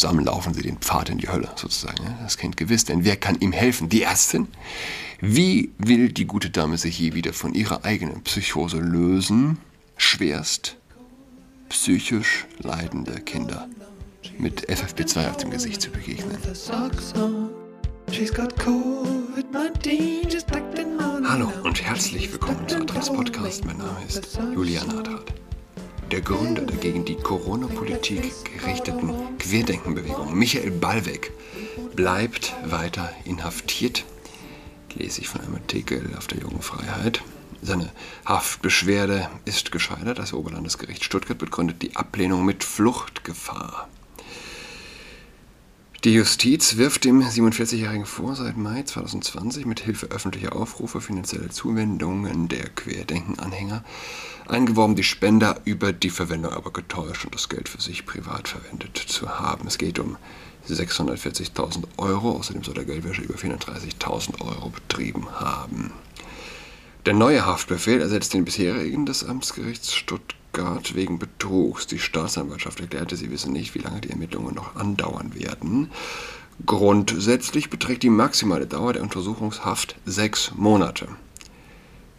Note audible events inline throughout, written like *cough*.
zusammen laufen sie den Pfad in die Hölle sozusagen. Das Kind gewiss, denn wer kann ihm helfen? Die Ärztin? Wie will die gute Dame sich je wieder von ihrer eigenen Psychose lösen? Schwerst psychisch leidende Kinder mit FFP2 auf dem Gesicht zu begegnen. Hallo und herzlich willkommen zu Adress Podcast. Mein Name ist Julian Adrat. Der Gründer der gegen die Corona-Politik gerichteten Querdenkenbewegung, Michael Ballweg, bleibt weiter inhaftiert. Lese ich von einem Artikel auf der Jungen Freiheit. Seine Haftbeschwerde ist gescheitert. Das Oberlandesgericht Stuttgart begründet die Ablehnung mit Fluchtgefahr. Die Justiz wirft dem 47-Jährigen vor, seit Mai 2020 mit Hilfe öffentlicher Aufrufe finanzielle Zuwendungen der Querdenken-Anhänger eingeworben, die Spender über die Verwendung aber getäuscht und das Geld für sich privat verwendet zu haben. Es geht um 640.000 Euro, außerdem soll der Geldwäsche über 430.000 Euro betrieben haben. Der neue Haftbefehl ersetzt den bisherigen des Amtsgerichts Stuttgart Stuttgart wegen Betrugs. Die Staatsanwaltschaft erklärte, sie wisse nicht, wie lange die Ermittlungen noch andauern werden. Grundsätzlich beträgt die maximale Dauer der Untersuchungshaft sechs Monate.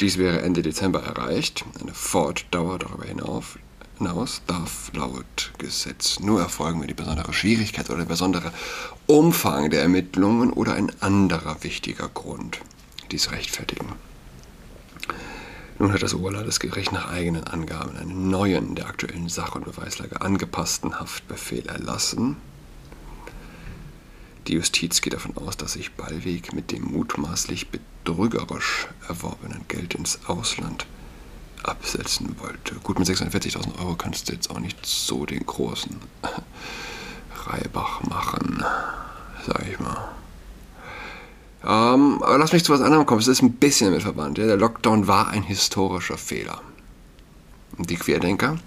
Dies wäre Ende Dezember erreicht. Eine Fortdauer darüber hinaus darf laut Gesetz nur erfolgen, wenn die besondere Schwierigkeit oder der besondere Umfang der Ermittlungen oder ein anderer wichtiger Grund dies rechtfertigen. Nun hat das Oberlandesgericht nach eigenen Angaben einen neuen, der aktuellen Sach- und Beweislage angepassten Haftbefehl erlassen. Die Justiz geht davon aus, dass sich Ballweg mit dem mutmaßlich betrügerisch erworbenen Geld ins Ausland absetzen wollte. Gut, mit 640.000 Euro kannst du jetzt auch nicht so den großen Reibach machen, sag ich mal. Ähm, aber lass mich zu was anderem kommen. Es ist ein bisschen mit verwandt. Ja? Der Lockdown war ein historischer Fehler. Die Querdenker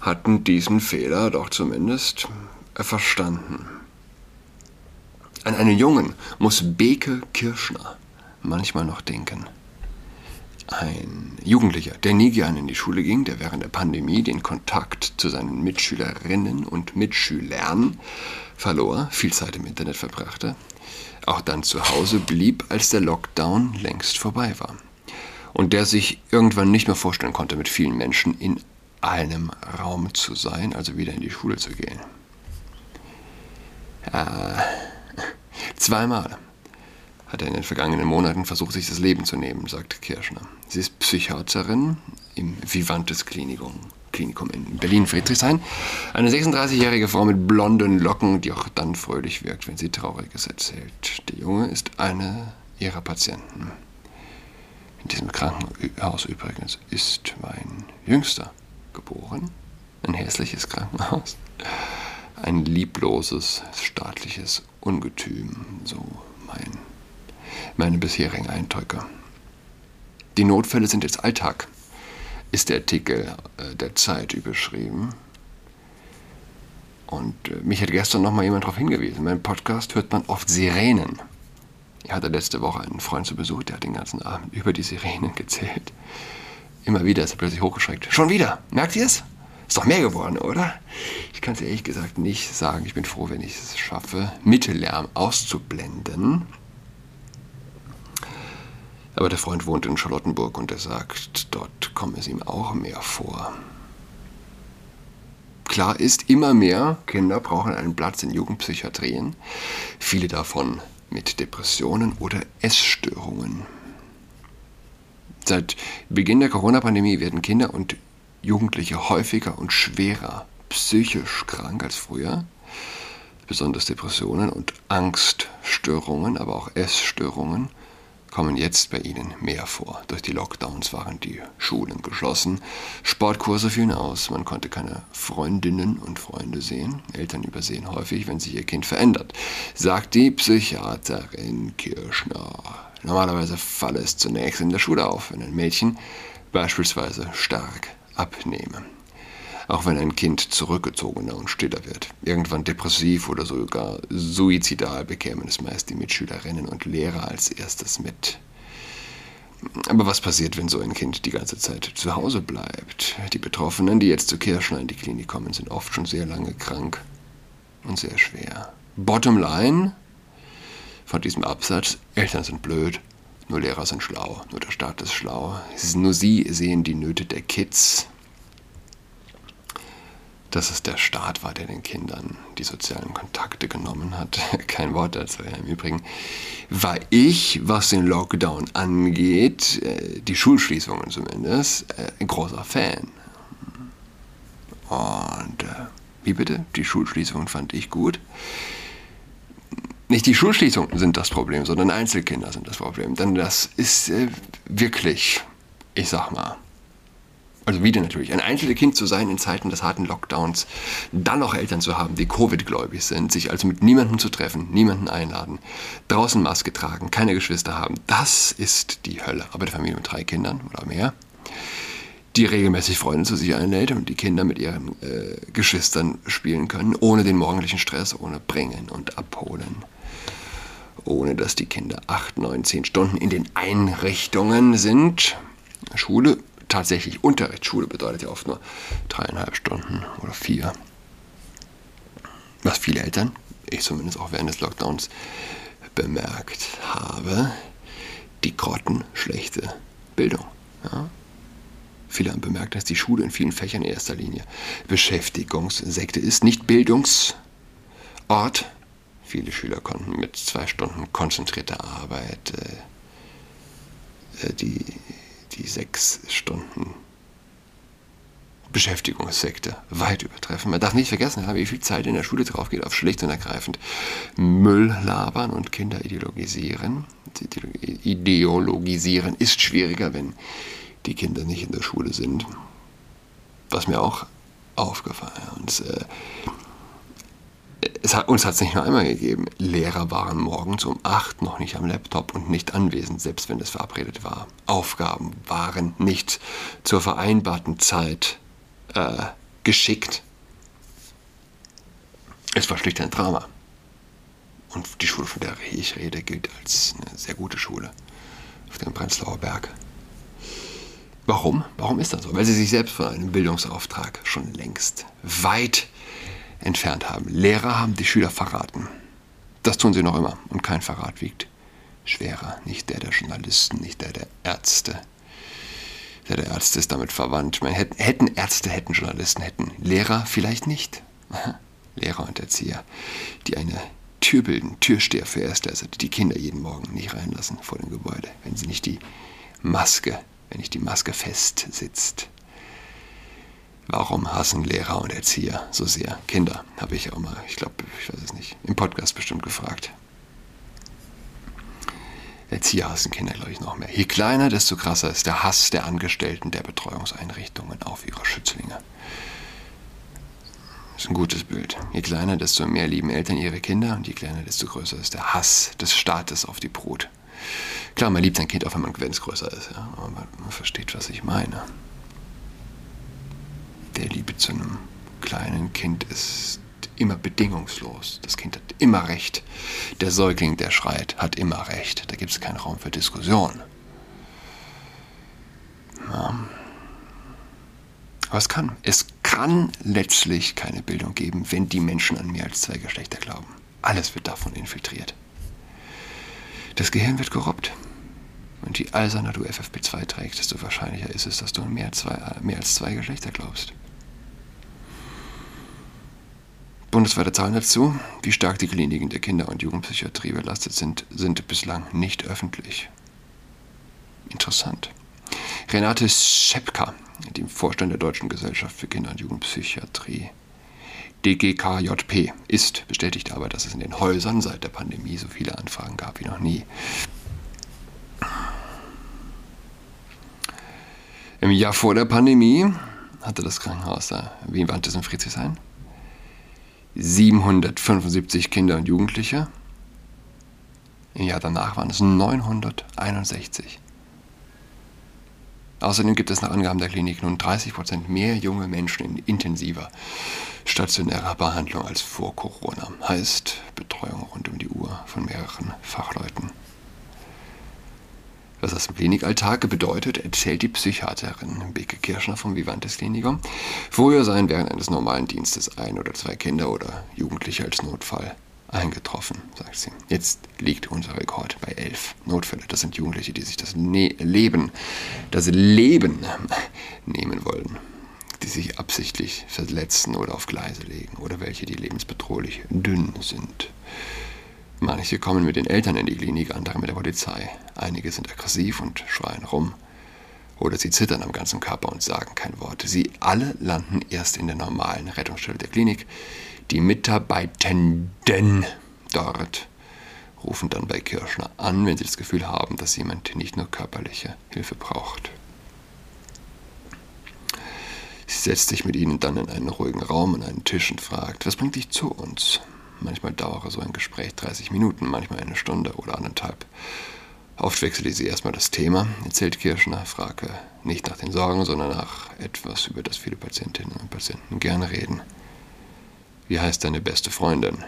hatten diesen Fehler doch zumindest verstanden. An einen Jungen muss Beke Kirschner manchmal noch denken. Ein Jugendlicher, der nie gern in die Schule ging, der während der Pandemie den Kontakt zu seinen Mitschülerinnen und Mitschülern verlor, viel Zeit im Internet verbrachte, auch dann zu Hause blieb, als der Lockdown längst vorbei war. Und der sich irgendwann nicht mehr vorstellen konnte, mit vielen Menschen in einem Raum zu sein, also wieder in die Schule zu gehen. Äh, zweimal hat er in den vergangenen Monaten versucht, sich das Leben zu nehmen, sagt Kirschner. Sie ist Psychiaterin im Vivantes Klinikum Klinikum in Berlin-Friedrichshain. Eine 36-jährige Frau mit blonden Locken, die auch dann fröhlich wirkt, wenn sie Trauriges erzählt. Der Junge ist eine ihrer Patienten. In diesem Krankenhaus übrigens ist mein Jüngster geboren. Ein hässliches Krankenhaus. Ein liebloses, staatliches Ungetüm, so mein, meine bisherigen Eindrücke. Die Notfälle sind jetzt Alltag ist der Artikel äh, der Zeit überschrieben. Und äh, mich hat gestern noch mal jemand darauf hingewiesen. In meinem Podcast hört man oft Sirenen. Ich hatte letzte Woche einen Freund zu Besuch, der hat den ganzen Abend *laughs* über die Sirenen gezählt. Immer wieder ist er plötzlich hochgeschreckt. Schon wieder? Merkt ihr es? Ist doch mehr geworden, oder? Ich kann es ehrlich gesagt nicht sagen. Ich bin froh, wenn ich es schaffe, Mittellärm auszublenden. Aber der Freund wohnt in Charlottenburg und er sagt, dort komme es ihm auch mehr vor. Klar ist, immer mehr Kinder brauchen einen Platz in Jugendpsychiatrien, viele davon mit Depressionen oder Essstörungen. Seit Beginn der Corona-Pandemie werden Kinder und Jugendliche häufiger und schwerer psychisch krank als früher. Besonders Depressionen und Angststörungen, aber auch Essstörungen kommen jetzt bei ihnen mehr vor. Durch die Lockdowns waren die Schulen geschlossen, Sportkurse fielen aus, man konnte keine Freundinnen und Freunde sehen. Eltern übersehen häufig, wenn sich ihr Kind verändert, sagt die Psychiaterin Kirschner. Normalerweise falle es zunächst in der Schule auf, wenn ein Mädchen beispielsweise stark abnehme auch wenn ein Kind zurückgezogener und stiller wird. Irgendwann depressiv oder sogar suizidal bekämen es meist die Mitschülerinnen und Lehrer als erstes mit. Aber was passiert, wenn so ein Kind die ganze Zeit zu Hause bleibt? Die Betroffenen, die jetzt zu Kirschner in die Klinik kommen, sind oft schon sehr lange krank. und sehr schwer. Bottom line von diesem Absatz, Eltern sind blöd, nur Lehrer sind schlau, nur der Staat ist schlau. Nur sie sehen die Nöte der Kids. Dass es der Staat war, der den Kindern die sozialen Kontakte genommen hat. *laughs* Kein Wort dazu. Ja. Im Übrigen war ich, was den Lockdown angeht, äh, die Schulschließungen zumindest, äh, ein großer Fan. Und äh, wie bitte? Die Schulschließungen fand ich gut. Nicht die Schulschließungen sind das Problem, sondern Einzelkinder sind das Problem. Denn das ist wirklich, ich sag mal, also wieder natürlich, ein Einzelkind zu sein in Zeiten des harten Lockdowns, dann noch Eltern zu haben, die Covid-gläubig sind, sich also mit niemandem zu treffen, niemanden einladen, draußen Maske tragen, keine Geschwister haben, das ist die Hölle. Aber die Familie mit drei Kindern oder mehr, die regelmäßig Freunde zu sich einlädt und die Kinder mit ihren äh, Geschwistern spielen können, ohne den morgendlichen Stress, ohne Bringen und Abholen ohne dass die Kinder acht, neun, zehn Stunden in den Einrichtungen sind. Schule, tatsächlich Unterricht. Schule bedeutet ja oft nur dreieinhalb Stunden oder vier. Was viele Eltern, ich zumindest auch während des Lockdowns, bemerkt habe, die grottenschlechte Bildung. Ja? Viele haben bemerkt, dass die Schule in vielen Fächern in erster Linie Beschäftigungssekte ist, nicht Bildungsort, Viele Schüler konnten mit zwei Stunden konzentrierter Arbeit äh, äh, die, die sechs Stunden Beschäftigungssekte weit übertreffen. Man darf nicht vergessen, wie viel Zeit in der Schule drauf geht auf schlicht und ergreifend Müll labern und Kinder ideologisieren. Ideologisieren ist schwieriger, wenn die Kinder nicht in der Schule sind. Was mir auch aufgefallen ist. Äh, es hat, uns hat es nicht nur einmal gegeben. Lehrer waren morgens um 8 noch nicht am Laptop und nicht anwesend, selbst wenn es verabredet war. Aufgaben waren nicht zur vereinbarten Zeit äh, geschickt. Es war schlicht ein Drama. Und die Schule, von der ich rede, gilt als eine sehr gute Schule auf dem Prenzlauer Berg. Warum? Warum ist das so? Weil sie sich selbst von einem Bildungsauftrag schon längst weit entfernt haben. Lehrer haben die Schüler verraten. Das tun sie noch immer. Und kein Verrat wiegt schwerer. Nicht der der Journalisten, nicht der der Ärzte. Der der Ärzte ist damit verwandt. meine, hätten, Ärzte, hätten Journalisten, hätten Lehrer vielleicht nicht. Lehrer und Erzieher, die eine Tür bilden, Türsteher für Erstklässler, die die Kinder jeden Morgen nicht reinlassen vor dem Gebäude, wenn sie nicht die Maske, wenn nicht die Maske fest sitzt. Warum hassen Lehrer und Erzieher so sehr Kinder? Habe ich auch mal, ich glaube, ich weiß es nicht, im Podcast bestimmt gefragt. Erzieher hassen Kinder, glaube ich, noch mehr. Je kleiner, desto krasser ist der Hass der Angestellten der Betreuungseinrichtungen auf ihre Schützlinge. Das ist ein gutes Bild. Je kleiner, desto mehr lieben Eltern ihre Kinder und je kleiner, desto größer ist der Hass des Staates auf die Brut. Klar, man liebt sein Kind auch, wenn es größer ist, ja? aber man versteht, was ich meine Liebe zu einem kleinen Kind ist immer bedingungslos. Das Kind hat immer recht. Der Säugling, der schreit, hat immer recht. Da gibt es keinen Raum für Diskussion. Ja. Aber es kann. Es kann letztlich keine Bildung geben, wenn die Menschen an mehr als zwei Geschlechter glauben. Alles wird davon infiltriert. Das Gehirn wird korrupt. Und je eiserner du FFP2 trägst, desto wahrscheinlicher ist es, dass du an mehr zwei, mehr als zwei Geschlechter glaubst. Bundesweite Zahlen dazu, wie stark die Kliniken der Kinder- und Jugendpsychiatrie belastet sind, sind bislang nicht öffentlich. Interessant. Renate Schepka, dem Vorstand der Deutschen Gesellschaft für Kinder- und Jugendpsychiatrie, DGKJP, ist, bestätigt aber, dass es in den Häusern seit der Pandemie so viele Anfragen gab wie noch nie. Im Jahr vor der Pandemie hatte das Krankenhaus da, wie wandte es in Friedrichshain? 775 Kinder und Jugendliche. Im Jahr danach waren es 961. Außerdem gibt es nach Angaben der Klinik nun 30 Prozent mehr junge Menschen in intensiver stationärer Behandlung als vor Corona. Heißt Betreuung rund um die Uhr von mehreren Fachleuten. Was das im Klinikalltag bedeutet, erzählt die Psychiaterin Beke Kirschner vom Vivantes Klinikum. Früher seien während eines normalen Dienstes ein oder zwei Kinder oder Jugendliche als Notfall eingetroffen, sagt sie. Jetzt liegt unser Rekord bei elf Notfälle. Das sind Jugendliche, die sich das ne Leben, das Leben *laughs* nehmen wollen, die sich absichtlich verletzen oder auf Gleise legen oder welche, die lebensbedrohlich dünn sind. Manche kommen mit den Eltern in die Klinik, andere mit der Polizei. Einige sind aggressiv und schreien rum. Oder sie zittern am ganzen Körper und sagen kein Wort. Sie alle landen erst in der normalen Rettungsstelle der Klinik. Die Mitarbeitenden dort rufen dann bei Kirschner an, wenn sie das Gefühl haben, dass jemand nicht nur körperliche Hilfe braucht. Sie setzt sich mit ihnen dann in einen ruhigen Raum an einen Tisch und fragt, was bringt dich zu uns? Manchmal dauere so ein Gespräch 30 Minuten, manchmal eine Stunde oder anderthalb. Oft wechselte sie erstmal das Thema, erzählt Kirschner, frage nicht nach den Sorgen, sondern nach etwas, über das viele Patientinnen und Patienten gerne reden. Wie heißt deine beste Freundin?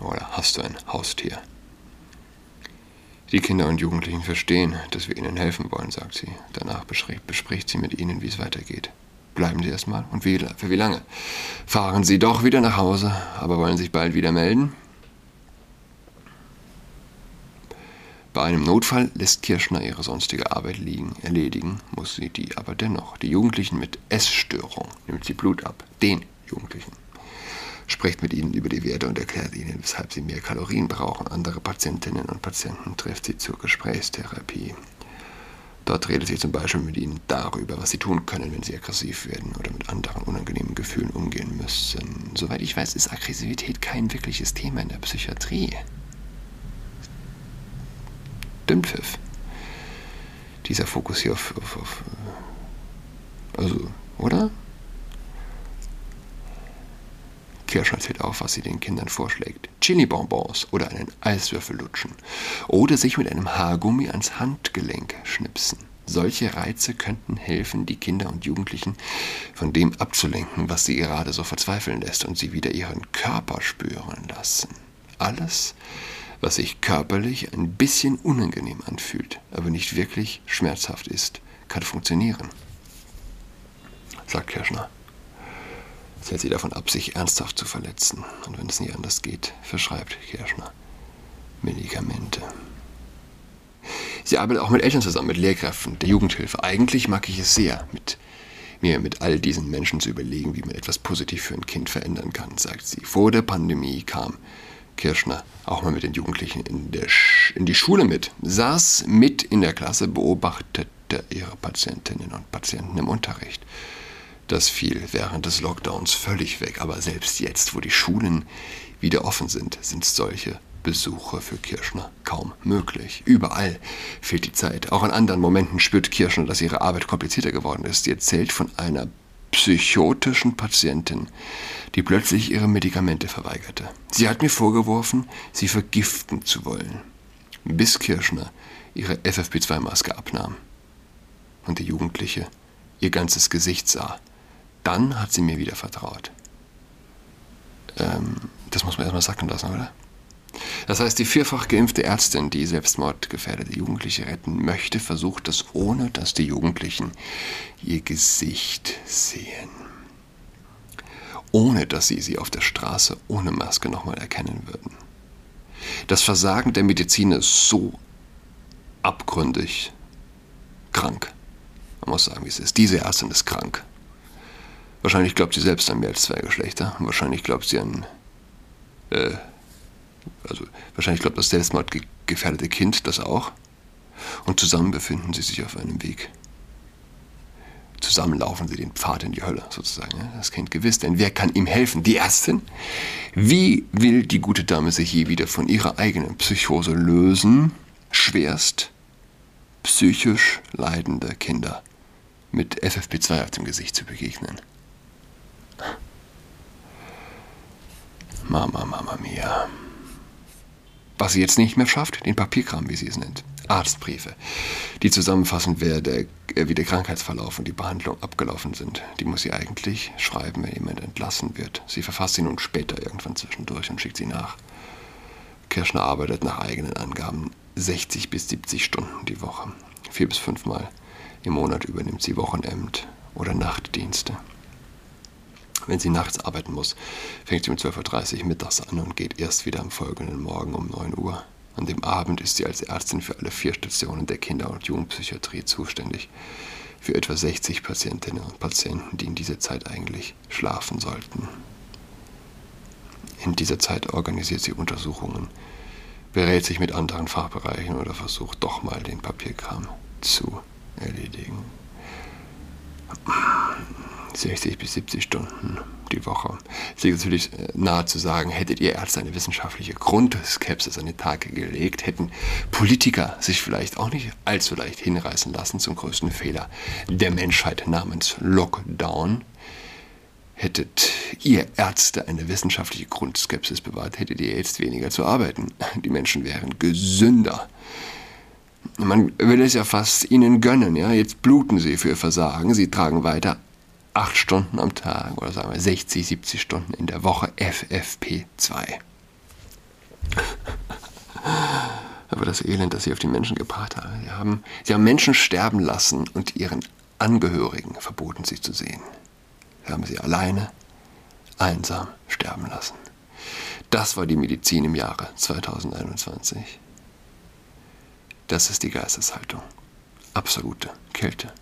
Oder hast du ein Haustier? Die Kinder und Jugendlichen verstehen, dass wir ihnen helfen wollen, sagt sie. Danach bespricht sie mit ihnen, wie es weitergeht. Bleiben Sie erstmal. Und wie, für wie lange? Fahren Sie doch wieder nach Hause, aber wollen sich bald wieder melden? Bei einem Notfall lässt Kirschner ihre sonstige Arbeit liegen. Erledigen muss sie die aber dennoch. Die Jugendlichen mit Essstörung nimmt sie Blut ab. Den Jugendlichen. Spricht mit ihnen über die Werte und erklärt ihnen, weshalb sie mehr Kalorien brauchen. Andere Patientinnen und Patienten trifft sie zur Gesprächstherapie. Dort redet sie zum Beispiel mit ihnen darüber, was sie tun können, wenn sie aggressiv werden oder mit anderen unangenehmen Gefühlen umgehen müssen. Soweit ich weiß, ist Aggressivität kein wirkliches Thema in der Psychiatrie. Dünnpfiff. Dieser Fokus hier auf, auf, auf also, oder? Kirschner zählt auf, was sie den Kindern vorschlägt. Chili-Bonbons oder einen Eiswürfel lutschen. Oder sich mit einem Haargummi ans Handgelenk schnipsen. Solche Reize könnten helfen, die Kinder und Jugendlichen von dem abzulenken, was sie gerade so verzweifeln lässt und sie wieder ihren Körper spüren lassen. Alles, was sich körperlich ein bisschen unangenehm anfühlt, aber nicht wirklich schmerzhaft ist, kann funktionieren, sagt Kirschner. Hält sie davon ab, sich ernsthaft zu verletzen. Und wenn es nicht anders geht, verschreibt Kirschner Medikamente. Sie arbeitet auch mit Eltern zusammen, mit Lehrkräften, der Jugendhilfe. Eigentlich mag ich es sehr, mit mir mit all diesen Menschen zu überlegen, wie man etwas positiv für ein Kind verändern kann, sagt sie. Vor der Pandemie kam Kirschner auch mal mit den Jugendlichen in, in die Schule mit, saß mit in der Klasse, beobachtete ihre Patientinnen und Patienten im Unterricht. Das fiel während des Lockdowns völlig weg, aber selbst jetzt, wo die Schulen wieder offen sind, sind solche Besuche für Kirschner kaum möglich. Überall fehlt die Zeit. Auch in anderen Momenten spürt Kirschner, dass ihre Arbeit komplizierter geworden ist. Sie erzählt von einer psychotischen Patientin, die plötzlich ihre Medikamente verweigerte. Sie hat mir vorgeworfen, sie vergiften zu wollen, bis Kirschner ihre FFP2-Maske abnahm und die Jugendliche ihr ganzes Gesicht sah dann hat sie mir wieder vertraut. Ähm, das muss man erstmal sacken lassen, oder? Das heißt, die vierfach geimpfte Ärztin, die selbstmordgefährdete Jugendliche retten möchte, versucht das ohne, dass die Jugendlichen ihr Gesicht sehen. Ohne, dass sie sie auf der Straße ohne Maske nochmal erkennen würden. Das Versagen der Medizin ist so abgründig krank. Man muss sagen, wie es ist. Diese Ärztin ist krank. Wahrscheinlich glaubt sie selbst an mehr als zwei Geschlechter. Wahrscheinlich glaubt sie an. Äh, also, wahrscheinlich glaubt das selbstmordgefährdete Kind das auch. Und zusammen befinden sie sich auf einem Weg. Zusammen laufen sie den Pfad in die Hölle, sozusagen. Das Kind gewiss, denn wer kann ihm helfen? Die Ärztin? Wie will die gute Dame sich je wieder von ihrer eigenen Psychose lösen? Schwerst psychisch leidende Kinder mit FFP2 auf dem Gesicht zu begegnen. Mama, Mama mia. Was sie jetzt nicht mehr schafft, den Papierkram, wie sie es nennt. Arztbriefe, die zusammenfassen, wer der, äh, wie der Krankheitsverlauf und die Behandlung abgelaufen sind. Die muss sie eigentlich schreiben, wenn jemand entlassen wird. Sie verfasst sie nun später irgendwann zwischendurch und schickt sie nach. Kirschner arbeitet nach eigenen Angaben 60 bis 70 Stunden die Woche. Vier bis fünfmal im Monat übernimmt sie Wochenend oder Nachtdienste. Wenn sie nachts arbeiten muss, fängt sie um 12.30 Uhr mittags an und geht erst wieder am folgenden Morgen um 9 Uhr. An dem Abend ist sie als Ärztin für alle vier Stationen der Kinder- und Jugendpsychiatrie zuständig. Für etwa 60 Patientinnen und Patienten, die in dieser Zeit eigentlich schlafen sollten. In dieser Zeit organisiert sie Untersuchungen, berät sich mit anderen Fachbereichen oder versucht doch mal den Papierkram zu erledigen. 60 bis 70 Stunden die Woche. Es liegt natürlich äh, nahe zu sagen, hättet ihr Ärzte eine wissenschaftliche Grundskepsis an den Tag gelegt, hätten Politiker sich vielleicht auch nicht allzu leicht hinreißen lassen zum größten Fehler der Menschheit namens Lockdown. Hättet ihr Ärzte eine wissenschaftliche Grundskepsis bewahrt, hättet ihr jetzt weniger zu arbeiten. Die Menschen wären gesünder. Man will es ja fast ihnen gönnen, ja. Jetzt bluten sie für ihr Versagen, sie tragen weiter acht Stunden am Tag oder sagen wir 60, 70 Stunden in der Woche FFP2. *laughs* Aber das Elend, das sie auf die Menschen gebracht haben. Sie haben, sie haben Menschen sterben lassen und ihren Angehörigen verboten, sie zu sehen. Sie haben sie alleine, einsam sterben lassen. Das war die Medizin im Jahre 2021. Das ist die Geisteshaltung. Absolute Kälte.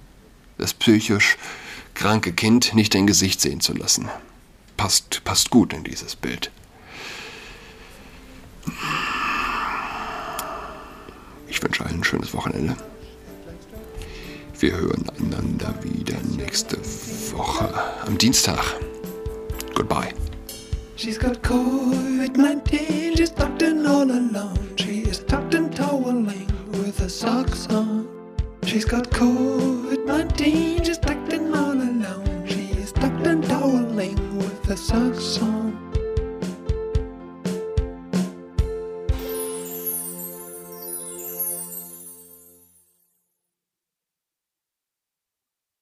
Das psychisch kranke Kind nicht dein Gesicht sehen zu lassen. Passt, passt gut in dieses Bild. Ich wünsche allen ein schönes Wochenende. Wir hören einander wieder nächste Woche am Dienstag. Goodbye. She's got COVID-19, she's tucked in all alone. She is tucked in toweling with her socks on. She's got COVID-19, she's tucked in all